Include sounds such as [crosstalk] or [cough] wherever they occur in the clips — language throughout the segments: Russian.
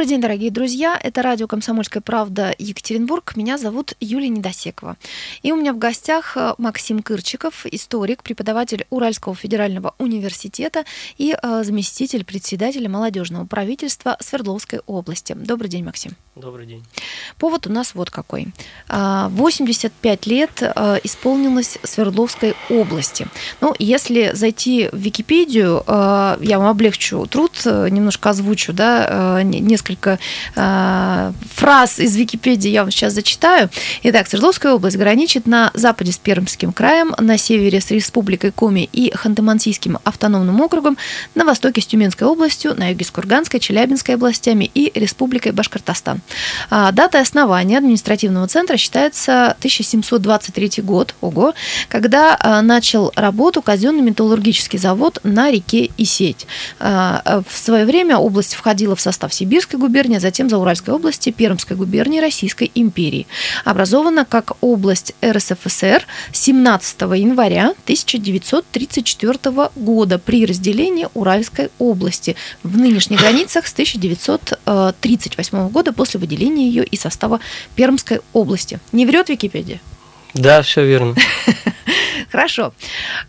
Добрый день, дорогие друзья. Это радио «Комсомольская правда» Екатеринбург. Меня зовут Юлия Недосекова. И у меня в гостях э, Максим Кырчиков, историк, преподаватель Уральского федерального университета и э, заместитель председателя молодежного правительства Свердловской области. Добрый день, Максим. Добрый день. Повод у нас вот какой. 85 а, лет э, исполнилось Свердловской области. Ну, если зайти в Википедию, я вам облегчу труд, немножко озвучу, да, несколько э, фраз из Википедии я вам сейчас зачитаю. Итак, Свердловская область граничит на западе с Пермским краем, на севере с Республикой Коми и Ханты-Мансийским автономным округом, на востоке с Тюменской областью, на юге с Курганской, Челябинской областями и Республикой Башкортостан. А, датой основания административного центра считается 1723 год, ого, когда а, начал работу казенный металлургический завод на реке Исеть. А, в свое время область входила в состав Сибирской губернии, а затем Зауральской области Пермской губернии Российской империи. Образована как область РСФСР 17 января 1934 года при разделении Уральской области в нынешних границах с 1938 года после выделения ее из состава Пермской области. Не врет Википедия? Да, все верно. [laughs] Хорошо.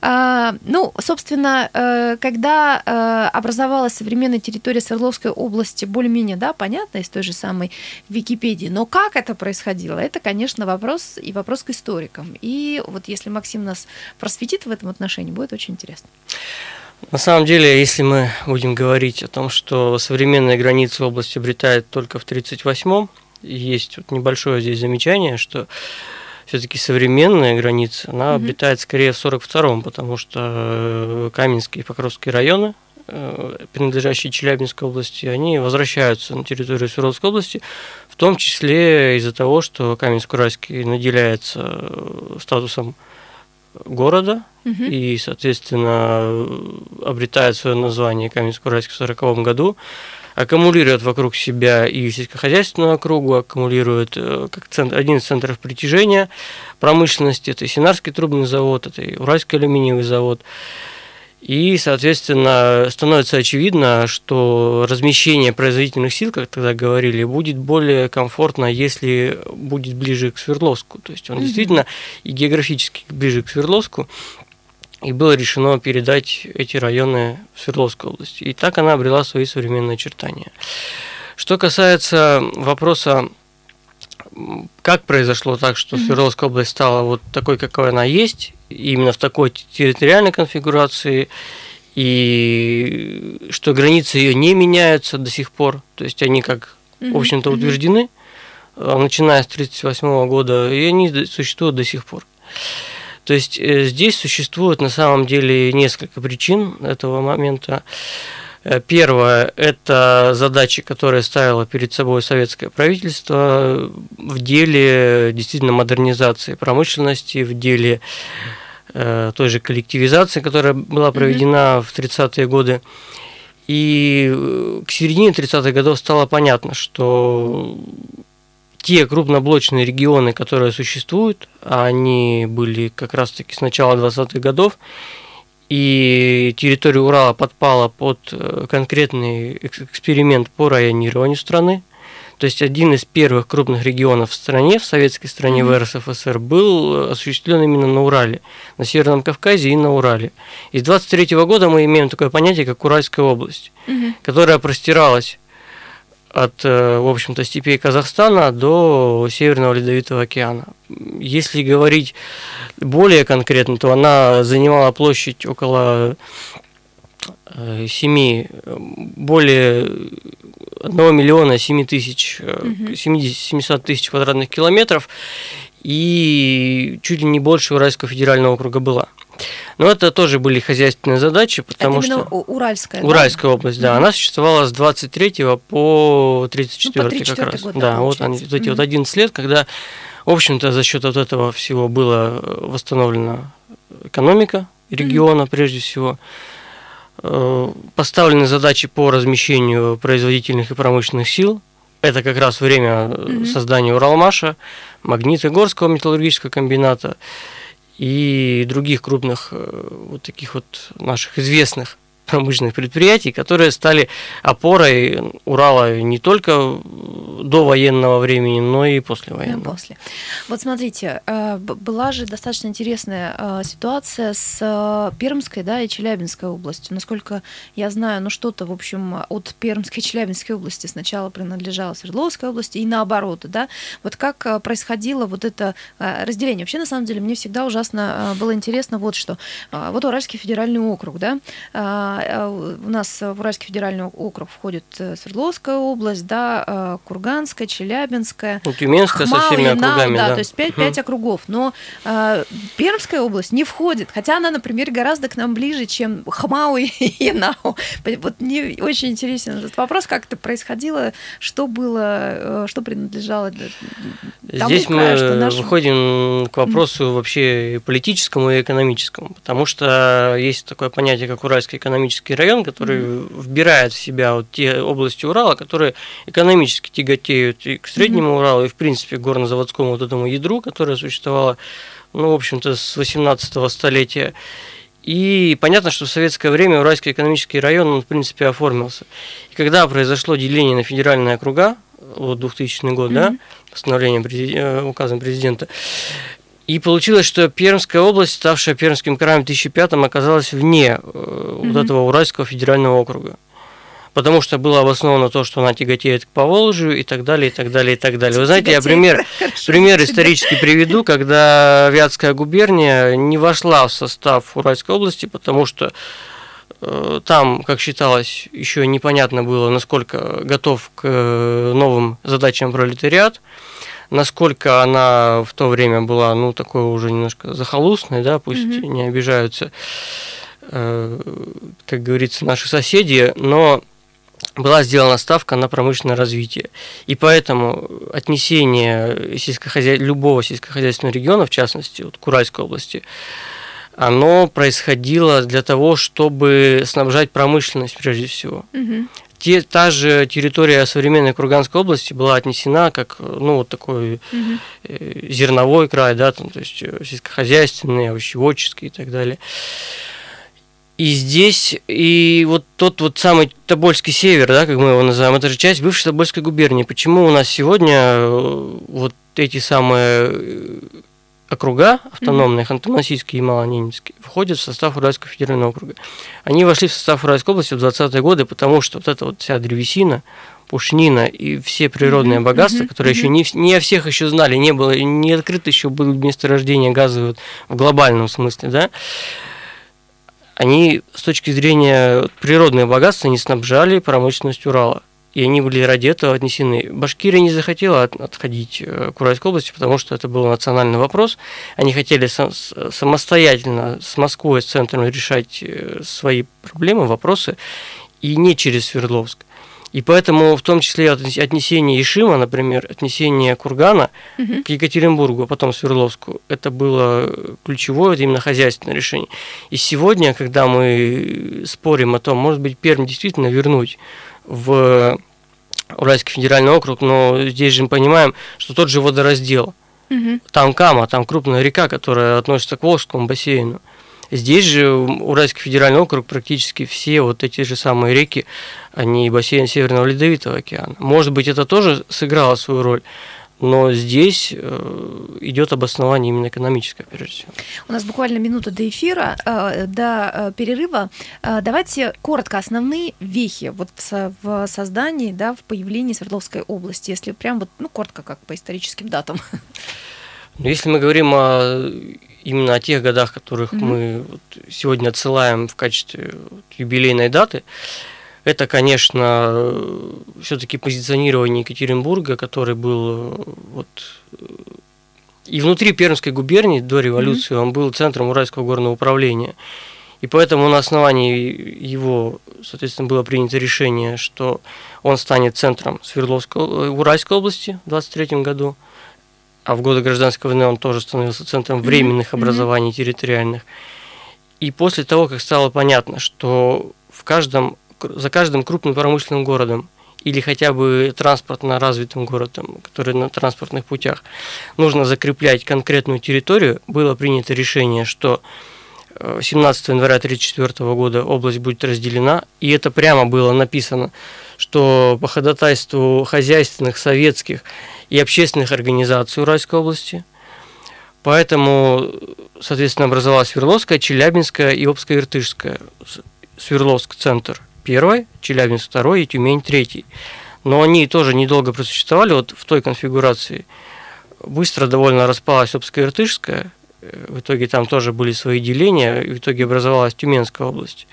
А, ну, собственно, э, когда э, образовалась современная территория Свердловской области, более-менее, да, понятно, из той же самой Википедии. Но как это происходило, это, конечно, вопрос и вопрос к историкам. И вот если Максим нас просветит в этом отношении, будет очень интересно. На самом деле, если мы будем говорить о том, что современные границы области обретают только в 1938-м, есть вот небольшое здесь замечание, что все-таки современная граница, она угу. обитает скорее в 42-м, потому что э, Каменские и Покровские районы, э, принадлежащие Челябинской области, они возвращаются на территорию Свердловской области, в том числе из-за того, что Каменск-Уральский наделяется э, статусом города угу. и, соответственно, обретает свое название Каменск-Уральский в 1940 году аккумулирует вокруг себя и сельскохозяйственную округу, аккумулирует э, как центр, один из центров притяжения промышленности, это и Синарский трубный завод, это и Уральский алюминиевый завод. И, соответственно, становится очевидно, что размещение производительных сил, как тогда говорили, будет более комфортно, если будет ближе к Свердловску. То есть он mm-hmm. действительно и географически ближе к Свердловску, и было решено передать эти районы в Свердловскую область. И так она обрела свои современные очертания. Что касается вопроса, как произошло так, что Свердловская область стала вот такой, какой она есть, именно в такой территориальной конфигурации, и что границы ее не меняются до сих пор, то есть они как, в общем-то, утверждены, а, начиная с 1938 года, и они существуют до сих пор. То есть э, здесь существует на самом деле несколько причин этого момента. Э, первое – это задачи, которые ставило перед собой советское правительство в деле действительно модернизации промышленности, в деле э, той же коллективизации, которая была проведена mm-hmm. в 30-е годы. И к середине 30-х годов стало понятно, что те крупноблочные регионы, которые существуют, они были как раз-таки с начала 20-х годов, и территория Урала подпала под э, конкретный эксперимент по районированию страны. То есть один из первых крупных регионов в стране, в советской стране, mm-hmm. в РСФСР, был осуществлен именно на Урале, на Северном Кавказе и на Урале. И с 23 года мы имеем такое понятие, как Уральская область, mm-hmm. которая простиралась от, э, в общем-то, степей Казахстана до Северного Ледовитого океана. Если говорить более конкретно, то она занимала площадь около 7, э, более 1 миллиона 7 тысяч, 70, 700 тысяч квадратных километров, и чуть ли не больше Уральского федерального округа была. Но это тоже были хозяйственные задачи, потому это что... Уральская, Уральская да? область, да. Mm-hmm. Она существовала с 23 по 34, ну, по 34 как раз. Год, да, вот, они, вот эти mm-hmm. вот 11 лет, когда, в общем-то, за счет вот этого всего была восстановлена экономика региона, mm-hmm. прежде всего э, поставлены задачи по размещению производительных и промышленных сил. Это как раз время mm-hmm. создания Уралмаша, Магнитогорского металлургического комбината и других крупных э, вот таких вот наших известных промышленных предприятий, которые стали опорой Урала не только до военного времени, но и после военного. После. Вот смотрите, э, была же достаточно интересная э, ситуация с э, Пермской да, и Челябинской областью. Насколько я знаю, ну что-то, в общем, от Пермской и Челябинской области сначала принадлежало Свердловской области и наоборот. Да? Вот как происходило вот это разделение? Вообще, на самом деле, мне всегда ужасно было интересно вот что. Вот Уральский федеральный округ, да, у нас в Уральский федеральный округ входит Свердловская область, да, Курганская, Челябинская, ну, Тюменская Хмал, со всеми округами, да, да, то есть 5, 5 округов. Но э, Пермская область не входит, хотя она, например, гораздо к нам ближе, чем Хмау [laughs] и Янау. Вот мне очень интересен этот вопрос, как это происходило, что было, э, что принадлежало тому Здесь краю, мы что нашему... выходим к вопросу вообще политическому и экономическому, потому что есть такое понятие, как Уральский экономический район, который mm-hmm. вбирает в себя вот те области Урала, которые экономически тяготеют и к Среднему mm-hmm. Уралу, и в принципе к горнозаводскому вот этому ядру, которое существовало, ну, в общем-то, с 18 столетия. И понятно, что в советское время Уральский экономический район, он, в принципе, оформился. И когда произошло деление на федеральные округа, вот 2000 год, mm-hmm. да, постановлением, э, указом президента, и получилось, что Пермская область, ставшая Пермским краем в 2005 оказалась вне mm-hmm. вот этого Уральского федерального округа потому что было обосновано то, что она тяготеет к Поволжью и так далее, и так далее, и так далее. Вы знаете, я пример, [laughs] пример исторически приведу, когда Вятская губерния не вошла в состав Уральской области, потому что э, там, как считалось, еще непонятно было, насколько готов к э, новым задачам пролетариат, насколько она в то время была, ну, такой уже немножко захолустной, да, пусть mm-hmm. не обижаются, э, как говорится, наши соседи, но была сделана ставка на промышленное развитие. И поэтому отнесение сельскохозя... любого сельскохозяйственного региона, в частности, вот Куральской области, оно происходило для того, чтобы снабжать промышленность прежде всего. Угу. Те, та же территория современной Курганской области была отнесена как ну, вот такой угу. зерновой край, да, там, то есть э, сельскохозяйственный, овощеводческий и так далее. И здесь, и вот тот вот самый Тобольский север, да, как мы его называем, это же часть бывшей Тобольской губернии. Почему у нас сегодня э, вот эти самые э, округа автономные, Ханты-Мансийский и Малоненецкий, входят в состав Уральского федерального округа. Они вошли в состав Уральской области в 20-е годы, потому что вот эта вот вся древесина, пушнина и все природные mm-hmm. богатства, которые mm-hmm. еще не, не всех еще знали, не было, не открыто еще было месторождения газа в глобальном смысле, да, они с точки зрения природных богатств не снабжали промышленность Урала. И они были ради этого отнесены. Башкирия не захотела отходить э, к Уральской области, потому что это был национальный вопрос. Они хотели самостоятельно с Москвой, с центром решать э, свои проблемы, вопросы, и не через Свердловск. И поэтому в том числе отнесение Ишима, например, отнесение Кургана угу. к Екатеринбургу, а потом Свердловску, это было ключевое, это именно хозяйственное решение. И сегодня, когда мы спорим о том, может быть, Пермь действительно вернуть в Уральский федеральный округ, но здесь же мы понимаем, что тот же водораздел, угу. там Кама, там крупная река, которая относится к Волжскому бассейну. Здесь же Уральский федеральный округ практически все вот эти же самые реки, они бассейн Северного Ледовитого океана. Может быть, это тоже сыграло свою роль, но здесь э, идет обоснование именно экономическое, прежде всего. У нас буквально минута до эфира, э, до э, перерыва. Давайте коротко основные вехи вот в создании, да, в появлении Свердловской области, если прям вот, ну, коротко, как по историческим датам. Ну, если мы говорим о именно о тех годах, которых mm-hmm. мы вот сегодня отсылаем в качестве вот юбилейной даты, это, конечно, все-таки позиционирование Екатеринбурга, который был вот и внутри Пермской губернии до революции mm-hmm. он был центром Уральского горного управления. И поэтому на основании его, соответственно, было принято решение, что он станет центром Свердловской, Уральской области в 23 году а в годы гражданской войны он тоже становился центром временных образований территориальных. И после того, как стало понятно, что в каждом, за каждым крупным промышленным городом или хотя бы транспортно развитым городом, который на транспортных путях, нужно закреплять конкретную территорию, было принято решение, что 17 января 1934 года область будет разделена, и это прямо было написано, что по ходатайству хозяйственных, советских и общественных организаций Уральской области, поэтому, соответственно, образовалась Свердловская, Челябинская и Обская-Иртышская. Свердловск – первой, Челябинск – второй и Тюмень – третий. Но они тоже недолго просуществовали вот в той конфигурации. Быстро довольно распалась Обская-Иртышская, в итоге там тоже были свои деления, и в итоге образовалась Тюменская область.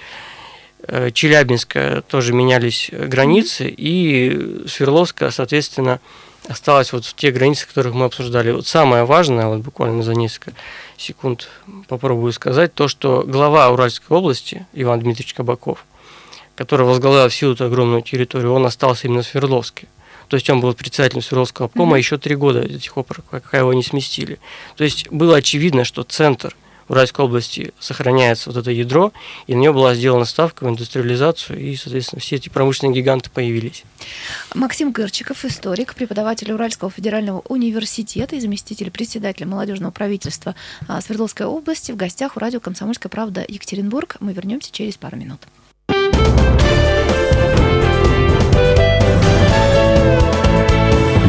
Э, Челябинская тоже менялись границы, и Свердловская, соответственно, осталась вот в тех границах, которых мы обсуждали. Вот самое важное, вот буквально за несколько секунд попробую сказать, то, что глава Уральской области Иван Дмитриевич Кабаков, который возглавлял всю эту огромную территорию, он остался именно в Свердловске. То есть он был председателем Свердловского обкома mm-hmm. еще три года до тех пор, пока его не сместили. То есть было очевидно, что центр Уральской области сохраняется вот это ядро, и на нее была сделана ставка в индустриализацию, и, соответственно, все эти промышленные гиганты появились. Максим Гырчиков, историк, преподаватель Уральского федерального университета и заместитель председателя молодежного правительства а, Свердловской области в гостях у радио «Комсомольская правда» Екатеринбург. Мы вернемся через пару минут.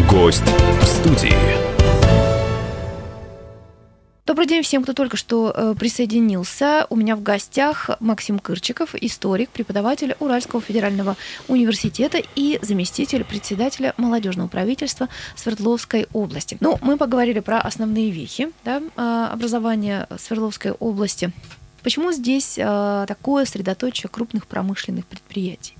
Гость в студии. Добрый день всем, кто только что э, присоединился. У меня в гостях Максим Кырчиков, историк, преподаватель Уральского федерального университета и заместитель председателя молодежного правительства Свердловской области. Ну, мы поговорили про основные вехи да, а, образования Свердловской области. Почему здесь э, такое средоточие крупных промышленных предприятий?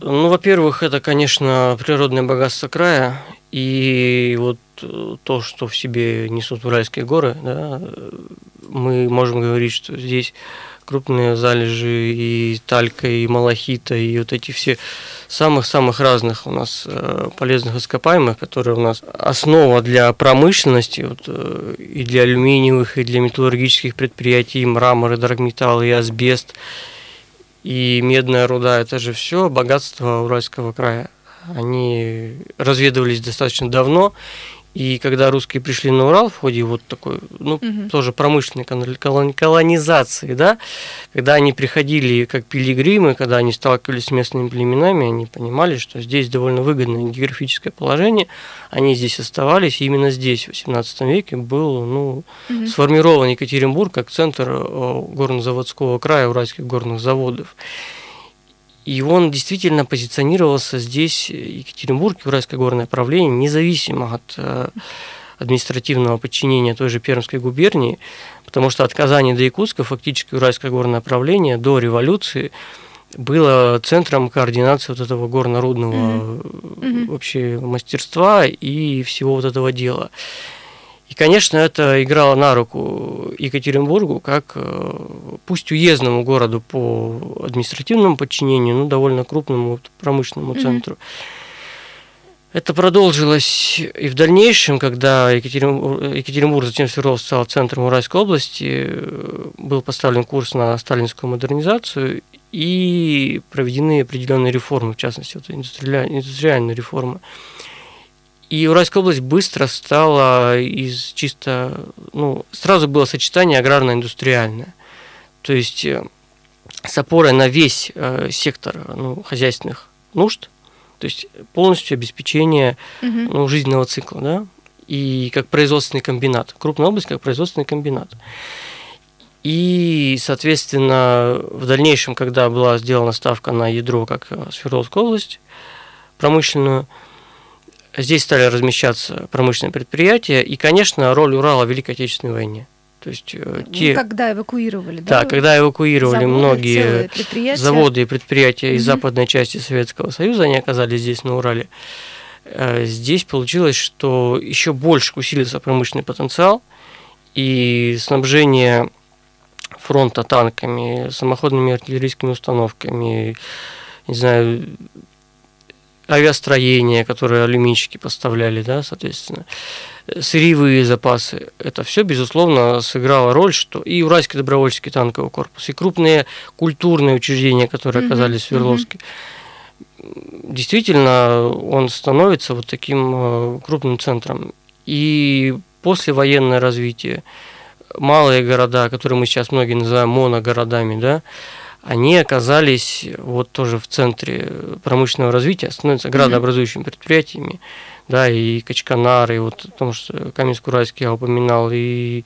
Ну, во-первых, это, конечно, природное богатство края и вот э, то, что в себе несут Уральские горы, да, мы можем говорить, что здесь крупные залежи и талька, и малахита, и вот эти все самых-самых разных у нас э, полезных ископаемых, которые у нас основа для промышленности, вот, э, и для алюминиевых, и для металлургических предприятий, и мрамор, и драгметалл, и асбест, и медная руда, это же все богатство Уральского края. Они разведывались достаточно давно, и когда русские пришли на Урал в ходе вот такой, ну, угу. тоже промышленной колонизации, да, когда они приходили как пилигримы, когда они сталкивались с местными племенами, они понимали, что здесь довольно выгодное географическое положение, они здесь оставались, и именно здесь, в XVIII веке, был ну, угу. сформирован Екатеринбург как центр э, горнозаводского края уральских горных заводов. И он действительно позиционировался здесь, Екатеринбург, Уральское горное правление, независимо от э, административного подчинения той же Пермской губернии, потому что от Казани до Якутска фактически Уральское горное правление до революции было центром координации вот этого горнорудного mm-hmm. вообще мастерства и всего вот этого дела. И, конечно, это играло на руку Екатеринбургу как э, пусть уездному городу по административному подчинению, но довольно крупному промышленному центру. Mm-hmm. Это продолжилось и в дальнейшем, когда Екатеринбург, Екатеринбург затем Свердловск стал центром Уральской области, э, был поставлен курс на сталинскую модернизацию и проведены определенные реформы, в частности, вот индустриальные реформы. И Уральская область быстро стала из чисто, ну, сразу было сочетание аграрно-индустриальное. То есть э, с опорой на весь э, сектор ну, хозяйственных нужд, то есть полностью обеспечение угу. ну, жизненного цикла, да, и как производственный комбинат, крупная область как производственный комбинат. И, соответственно, в дальнейшем, когда была сделана ставка на ядро, как э, Свердловская область, промышленную, здесь стали размещаться промышленные предприятия, и, конечно, роль Урала в Великой Отечественной войне. То есть э, ну, те... когда эвакуировали, да? Да, когда эвакуировали заводы, многие заводы и предприятия угу. из западной части Советского Союза, они оказались здесь, на Урале. Э, здесь получилось, что еще больше усилился промышленный потенциал, и снабжение фронта танками, самоходными артиллерийскими установками, не знаю, авиастроение, которое алюминщики поставляли, да, соответственно, сырьевые запасы. Это все, безусловно, сыграло роль, что и Уральский добровольческий танковый корпус, и крупные культурные учреждения, которые оказались в Свердловске. Действительно, он становится вот таким э, крупным центром. И послевоенное развитие, малые города, которые мы сейчас многие называем моногородами, да, они оказались вот тоже в центре промышленного развития, становятся градообразующими предприятиями, да, и Качканар, и вот потому что Каменск-Уральский я упоминал, и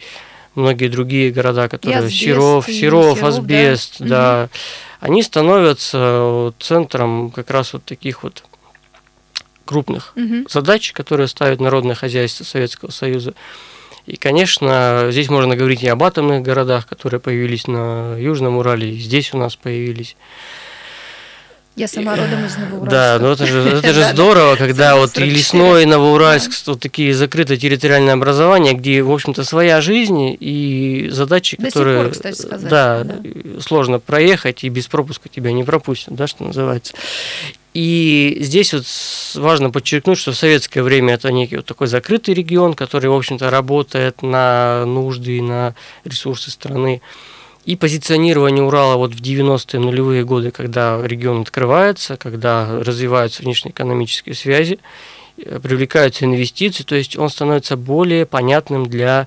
многие другие города, которые асбест, Серов, и Серов, Серов, Асбест, да. да, Мгм. они становятся центром как раз вот таких вот крупных Мгм. задач, которые ставит народное хозяйство Советского Союза. И, конечно, здесь можно говорить и об атомных городах, которые появились на Южном Урале, и здесь у нас появились. Я сама родом из Новоуральска. Да, ну это же, это же здорово, когда вот и 44. Лесной, и Новоуральск, вот такие закрытые территориальные образования, где, в общем-то, своя жизнь и задачи, До сих которые, пор, кстати сказать, да, сложно проехать, и без пропуска тебя не пропустят, да, что называется. И здесь вот важно подчеркнуть, что в советское время это некий вот такой закрытый регион, который, в общем-то, работает на нужды и на ресурсы страны. И позиционирование Урала вот в 90-е нулевые годы, когда регион открывается, когда развиваются внешнеэкономические связи, э, привлекаются инвестиции, то есть он становится более понятным для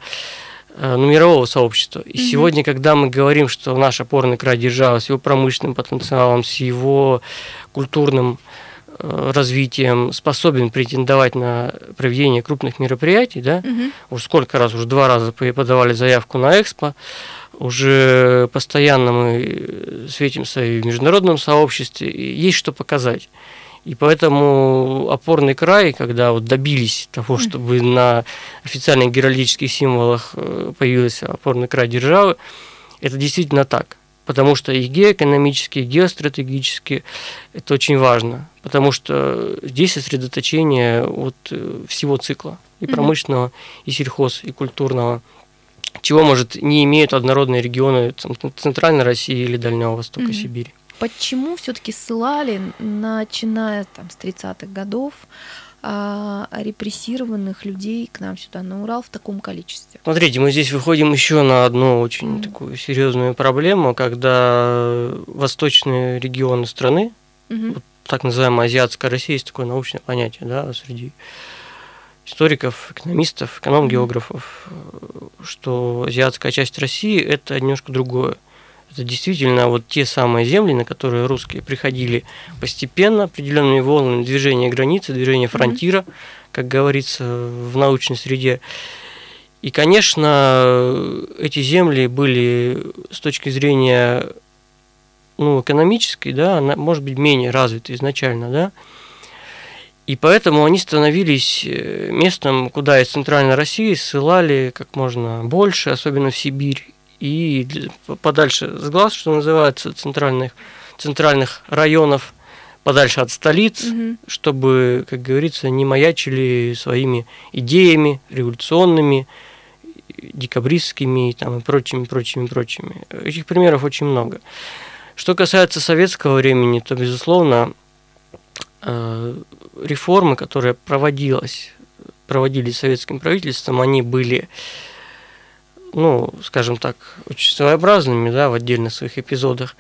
э, ну, мирового сообщества. И Мгм. сегодня, когда мы говорим, что наш опорный край держава с его промышленным потенциалом, с его культурным э, развитием способен претендовать на проведение крупных мероприятий, да, Мгм. уж сколько раз, уже два раза по- подавали заявку на Экспо, уже постоянно мы э, светимся и в международном сообществе, и есть что показать. И поэтому опорный край, когда вот добились того, чтобы на официальных геральдических символах э, появился опорный край державы, это действительно так. Потому что и геоэкономически, и геостратегически это очень важно. Потому что здесь сосредоточение вот э, всего цикла. И промышленного, и сельхоз, и культурного. Чего, может, не имеют однородные регионы цен- Центральной России или Дальнего Востока, Мгм. Сибири. Почему все-таки ссылали, начиная там, с 30-х годов, а, репрессированных людей к нам сюда на Урал в таком количестве? Смотрите, мы здесь выходим еще на одну очень Мгм. такую серьезную проблему, когда восточные регионы страны, Мгм. Вот так называемая азиатская Россия, есть такое научное понятие, да, среди историков, экономистов, эконом-географов, что азиатская часть России – это немножко другое. Это действительно вот те самые земли, на которые русские приходили постепенно, определенными волнами движения границы, движения фронтира, как говорится в научной среде. И, конечно, эти земли были с точки зрения ну, экономической, да, она может быть менее развита изначально, да, и поэтому они становились э, местом, куда из Центральной России ссылали как можно больше, особенно в Сибирь, и подальше с глаз, что называется, центральных, центральных районов, подальше от столиц, Мгм. чтобы, как говорится, не маячили своими идеями революционными, декабристскими там, и прочими, прочими, прочими. Этих примеров очень много. Что касается советского времени, то, безусловно, реформы, которые проводилась, проводились советским правительством, они были, ну, скажем так, очень своеобразными, да, в отдельных своих эпизодах.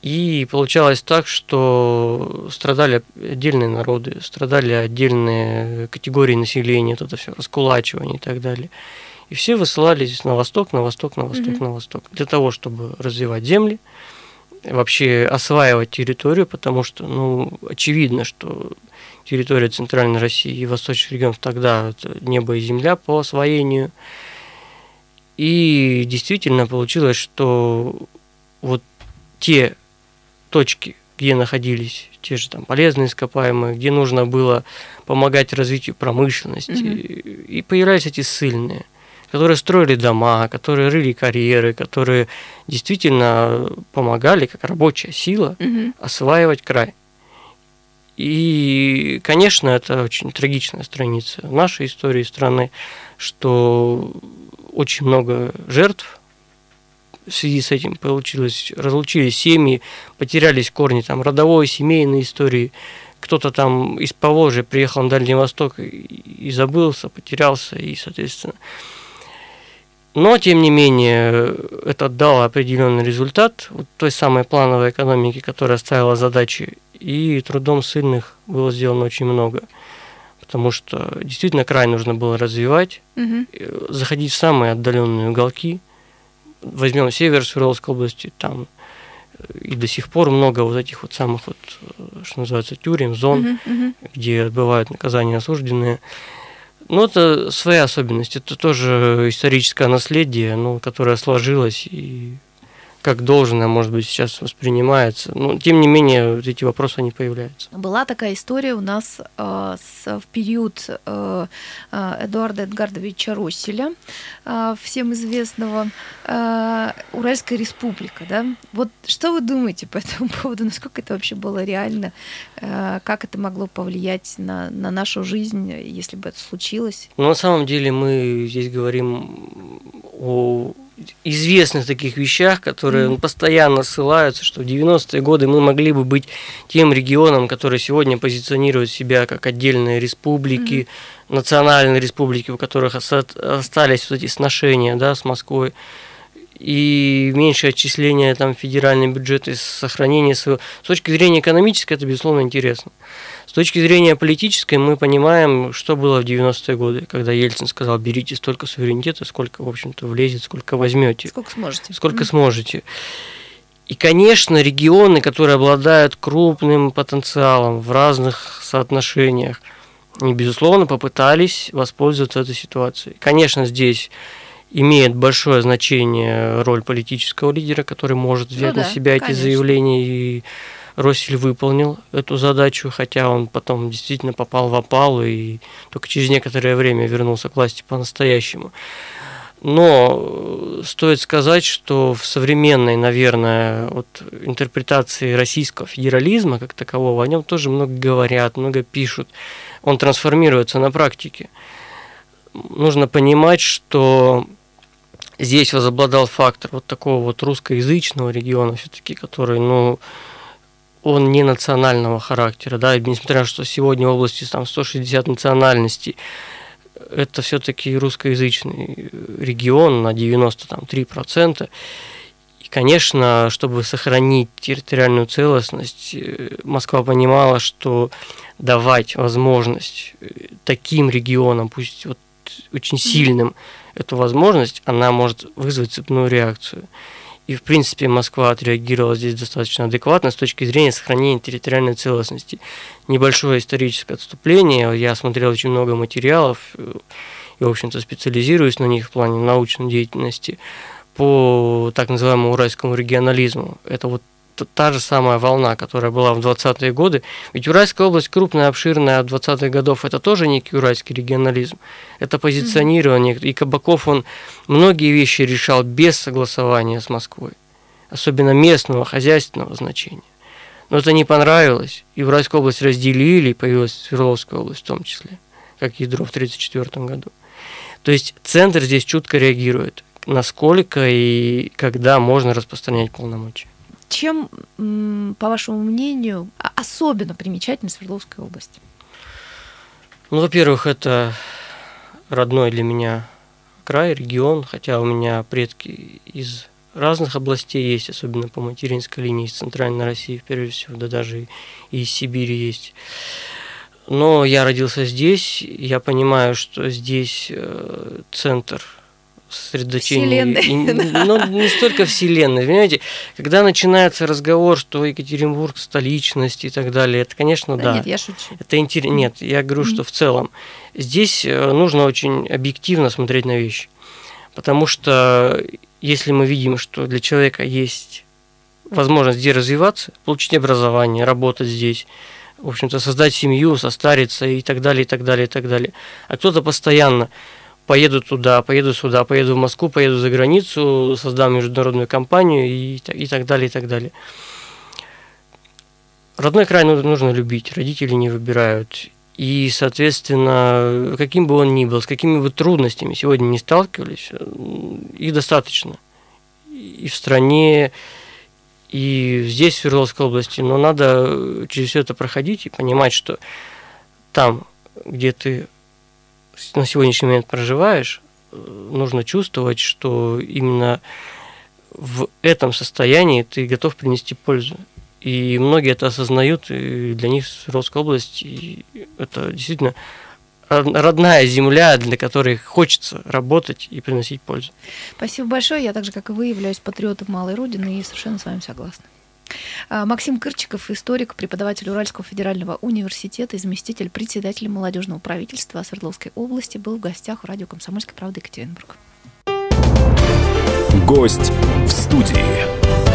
И получалось так, что страдали отдельные народы, страдали отдельные категории населения, вот это все раскулачивание и так далее. И все высылались на восток, на восток, на восток, Мгм. на восток. Для того, чтобы развивать земли, вообще осваивать территорию, потому что, ну, очевидно, что территория Центральной России и восточных регионов тогда это небо и земля по освоению. И действительно получилось, что вот те точки, где находились те же там полезные ископаемые, где нужно было помогать развитию промышленности, Мгм. и появлялись эти ссыльные, которые строили дома, которые рыли карьеры, которые действительно помогали, как рабочая сила, Мгм. осваивать край. И, конечно, это очень трагичная страница нашей истории страны, что очень много жертв в связи с этим получилось, разлучились семьи, потерялись корни там родовой, семейной истории. Кто-то там из Поволжья приехал на Дальний Восток и забылся, потерялся, и, соответственно. Но, тем не менее, это дало определенный результат вот той самой плановой экономики, которая ставила задачи, и трудом сильных было сделано очень много. потому что действительно край нужно было развивать, угу. заходить в самые отдаленные уголки. Возьмем север Свердловской области, там и до сих пор много вот этих вот самых вот, что называется, тюрем, зон, uh-huh, uh-huh. где отбывают наказания осужденные. Ну, это своя особенность, это тоже историческое наследие, ну, которое сложилось и как должное, может быть, сейчас воспринимается. Но, тем не менее, вот эти вопросы не появляются. Была такая история у нас э, с, в период э, э Эдуарда Эдгардовича Росселя, э, всем известного, э, Уральская республика. Да? Вот что вы думаете по [laughs] этому поводу? Насколько это вообще было реально? Э, как это могло повлиять на, на нашу жизнь, если бы это случилось? Ну, на самом деле мы здесь говорим о известных таких вещах, которые mm постоянно ссылаются, что в 90-е годы мы могли бы быть тем регионом, который сегодня позиционирует себя как отдельные республики, mm национальные республики, у которых остались вот эти сношения да, с Москвой и меньшее отчисление там федеральный бюджет и сохранение своего. С точки зрения экономической это, безусловно, интересно. С точки зрения политической мы понимаем, что было в 90-е годы, когда Ельцин сказал, берите столько суверенитета, сколько, в общем-то, влезет, сколько возьмете. Сколько сможете. Сколько mm-hmm. сможете. И, конечно, регионы, которые обладают крупным потенциалом в разных соотношениях, они, безусловно, попытались воспользоваться этой ситуацией. Конечно, здесь имеет большое значение роль политического лидера, который может взять ну да, на себя эти конечно. заявления и Россель выполнил эту задачу, хотя он потом действительно попал в опалу и только через некоторое время вернулся к власти по-настоящему. Но стоит сказать, что в современной, наверное, вот, интерпретации российского федерализма как такового, о нем тоже много говорят, много пишут. Он трансформируется на практике. Нужно понимать, что здесь возобладал фактор вот такого вот русскоязычного региона все-таки, который, ну, он не национального характера, да, несмотря на то, что сегодня в области там 160 национальностей, это все-таки русскоязычный регион на 93%. И, конечно, чтобы сохранить территориальную целостность, э, Москва понимала, что давать возможность э, таким регионам, пусть вот очень сильным, эту возможность, она может вызвать цепную реакцию. И, в принципе, Москва отреагировала здесь достаточно адекватно с точки зрения сохранения территориальной целостности. Небольшое историческое отступление. Я смотрел очень много материалов э, и, в общем-то, специализируюсь на них в плане научной деятельности по так называемому уральскому регионализму. Это вот та же самая волна, которая была в 20-е годы. Ведь Уральская область крупная, обширная, от 20-х годов это тоже некий уральский регионализм. Это позиционирование. И Кабаков, он многие вещи решал без согласования с Москвой. Особенно местного, хозяйственного значения. Но это не понравилось. И Уральскую область разделили, и появилась Свердловская область в том числе, как ядро в 1934 году. То есть центр здесь чутко реагирует, насколько и когда можно распространять полномочия. Чем, по вашему мнению, особенно примечательна Свердловская область? Ну, во-первых, это родной для меня край, регион, хотя у меня предки из разных областей есть, особенно по материнской линии из Центральной России, прежде всего, да даже и из Сибири есть. Но я родился здесь, я понимаю, что здесь э, центр сосредоточение. Вселенной. [laughs] ну, не столько вселенной. Понимаете, когда начинается разговор, что Екатеринбург столичность и так далее, это, конечно, да. да. Нет, я шучу. Это интересно. Нет, я говорю, что в целом здесь э, нужно очень объективно смотреть на вещи. Потому что если мы видим, что для человека есть возможность здесь развиваться, получить образование, работать здесь, в общем-то, создать семью, состариться и так далее, и так далее, и так далее. А кто-то постоянно поеду туда, поеду сюда, поеду в Москву, поеду за границу, создам международную компанию и, и так далее, и так далее. Родной край нужно любить, родители не выбирают. И, соответственно, каким бы он ни был, с какими бы трудностями сегодня не сталкивались, их достаточно. И в стране, и здесь, в Свердловской области. Но надо через все это проходить и понимать, что там, где ты на сегодняшний момент проживаешь, э, нужно чувствовать, что именно в этом состоянии ты готов принести пользу. И многие это осознают, и для них Свердловская область – это действительно родная земля, для которой хочется работать и приносить пользу. Спасибо большое. Я так же, как и вы, являюсь патриотом малой родины и совершенно с вами согласна. А, Максим Кырчиков, историк, преподаватель Уральского федерального университета, заместитель председателя молодежного правительства Свердловской области, был в гостях у радио «Комсомольской правды» Екатеринбург. Гость в студии.